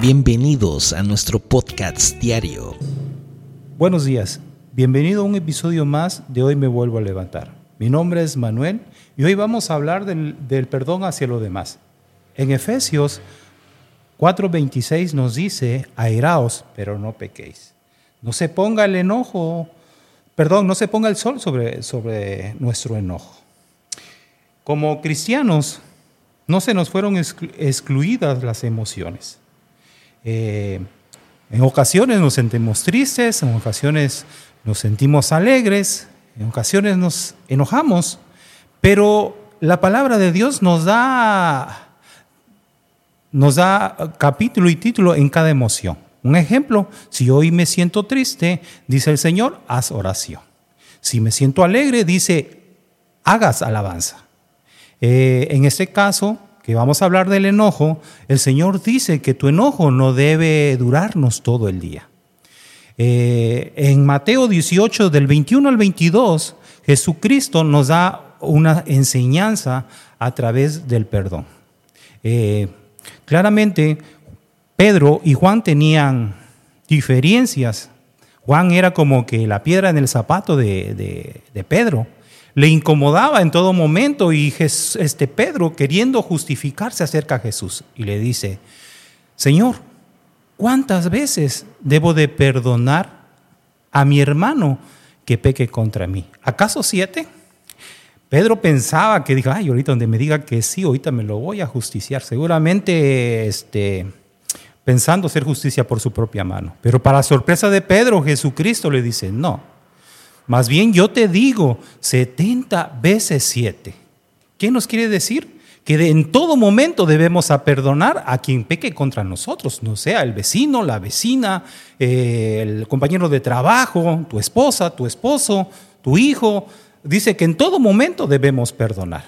Bienvenidos a nuestro podcast diario. Buenos días, bienvenido a un episodio más de Hoy me vuelvo a levantar. Mi nombre es Manuel y hoy vamos a hablar del, perdón hacia los demás. En Efesios 4:26 nos dice, airaos, pero no pequéis. No se ponga el enojo, perdón, no se ponga el sol sobre, sobre nuestro enojo. Como cristianos, no se nos fueron excluidas las emociones. Eh, en ocasiones nos sentimos tristes, en ocasiones nos sentimos alegres, en ocasiones nos enojamos, pero la palabra de Dios nos da, nos da capítulo y título en cada emoción. Un ejemplo, si hoy me siento triste, dice el Señor, haz oración. Si me siento alegre, dice, hagas alabanza. Eh, en este caso, que vamos a hablar del enojo, el Señor dice que tu enojo no debe durarnos todo el día. Eh, en Mateo 18, del 21 al 22, Jesucristo nos da una enseñanza a través del perdón. Eh, claramente, Pedro y Juan tenían diferencias. Juan era como que la piedra en el zapato de, Pedro. Le incomodaba en todo momento y este Pedro queriendo justificarse acerca de Jesús y le dice, Señor, ¿cuántas veces debo de perdonar a mi hermano que peque contra mí? ¿Acaso siete? Pedro pensaba que dijo, ay, ahorita donde me diga que sí, ahorita me lo voy a justiciar. Seguramente este, pensando hacer justicia por su propia mano. Pero para sorpresa de Pedro, Jesucristo le dice, no, más bien yo te digo 70 veces 7. ¿Qué nos quiere decir? Que en todo momento debemos a perdonar a quien peque contra nosotros, no sea el vecino, la vecina, eh, el compañero de trabajo, tu esposa, tu esposo, tu hijo. Dice que en todo momento debemos perdonar.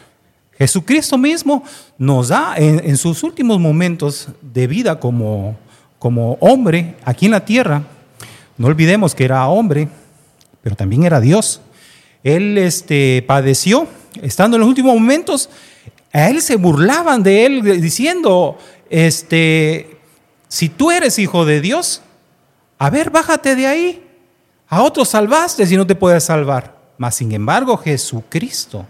Jesucristo mismo nos da en, sus últimos momentos de vida como, como hombre aquí en la tierra, no olvidemos que era hombre, pero también era Dios. Él este, padeció, estando en los últimos momentos, a él se burlaban de él diciendo, este, si tú eres hijo de Dios, a ver, bájate de ahí. A otros salvaste si no te puedes salvar. Mas, sin embargo, Jesucristo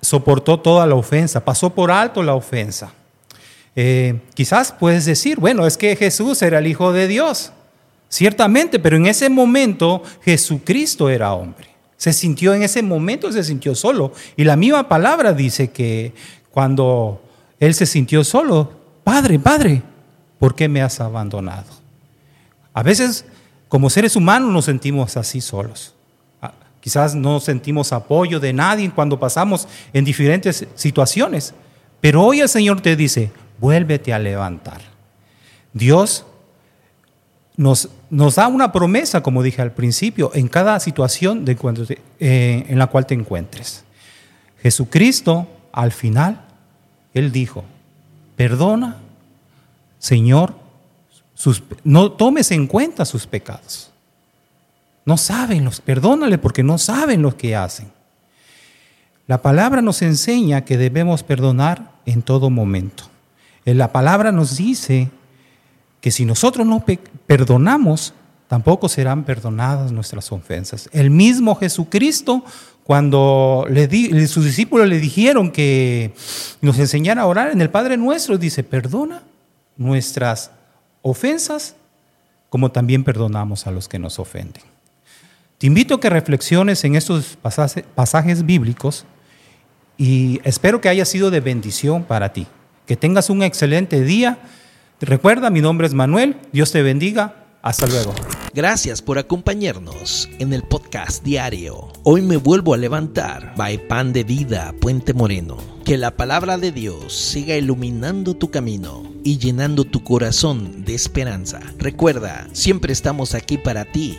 soportó toda la ofensa, pasó por alto la ofensa. Eh, quizás puedes decir, bueno, es que Jesús era el Hijo de Dios. Ciertamente, pero en ese momento Jesucristo era hombre. Se sintió en ese momento, se sintió solo. Y la misma palabra dice que cuando él se sintió solo, Padre, Padre, ¿por qué me has abandonado? A veces, como seres humanos, nos sentimos así solos. Quizás no sentimos apoyo de nadie cuando pasamos en diferentes situaciones. Pero hoy el Señor te dice, vuélvete a levantar. Dios nos, nos da una promesa, como dije al principio, en cada situación de eh, en la cual te encuentres. Jesucristo, al final, Él dijo, perdona, Señor, no tomes en cuenta sus pecados. No saben los, perdónale porque no saben lo que hacen. La palabra nos enseña que debemos perdonar en todo momento. La palabra nos dice que si nosotros no perdonamos, tampoco serán perdonadas nuestras ofensas. El mismo Jesucristo, cuando le sus discípulos le dijeron que nos enseñara a orar en el Padre Nuestro, dice, perdona nuestras ofensas como también perdonamos a los que nos ofenden. Te invito a que reflexiones en estos pasajes bíblicos y espero que haya sido de bendición para ti. Que tengas un excelente día. Recuerda, mi nombre es Manuel. Dios te bendiga. Hasta luego. Gracias por acompañarnos en el podcast diario. Hoy me vuelvo a levantar. By Pan de Vida, Puente Moreno. Que la palabra de Dios siga iluminando tu camino y llenando tu corazón de esperanza. Recuerda, siempre estamos aquí para ti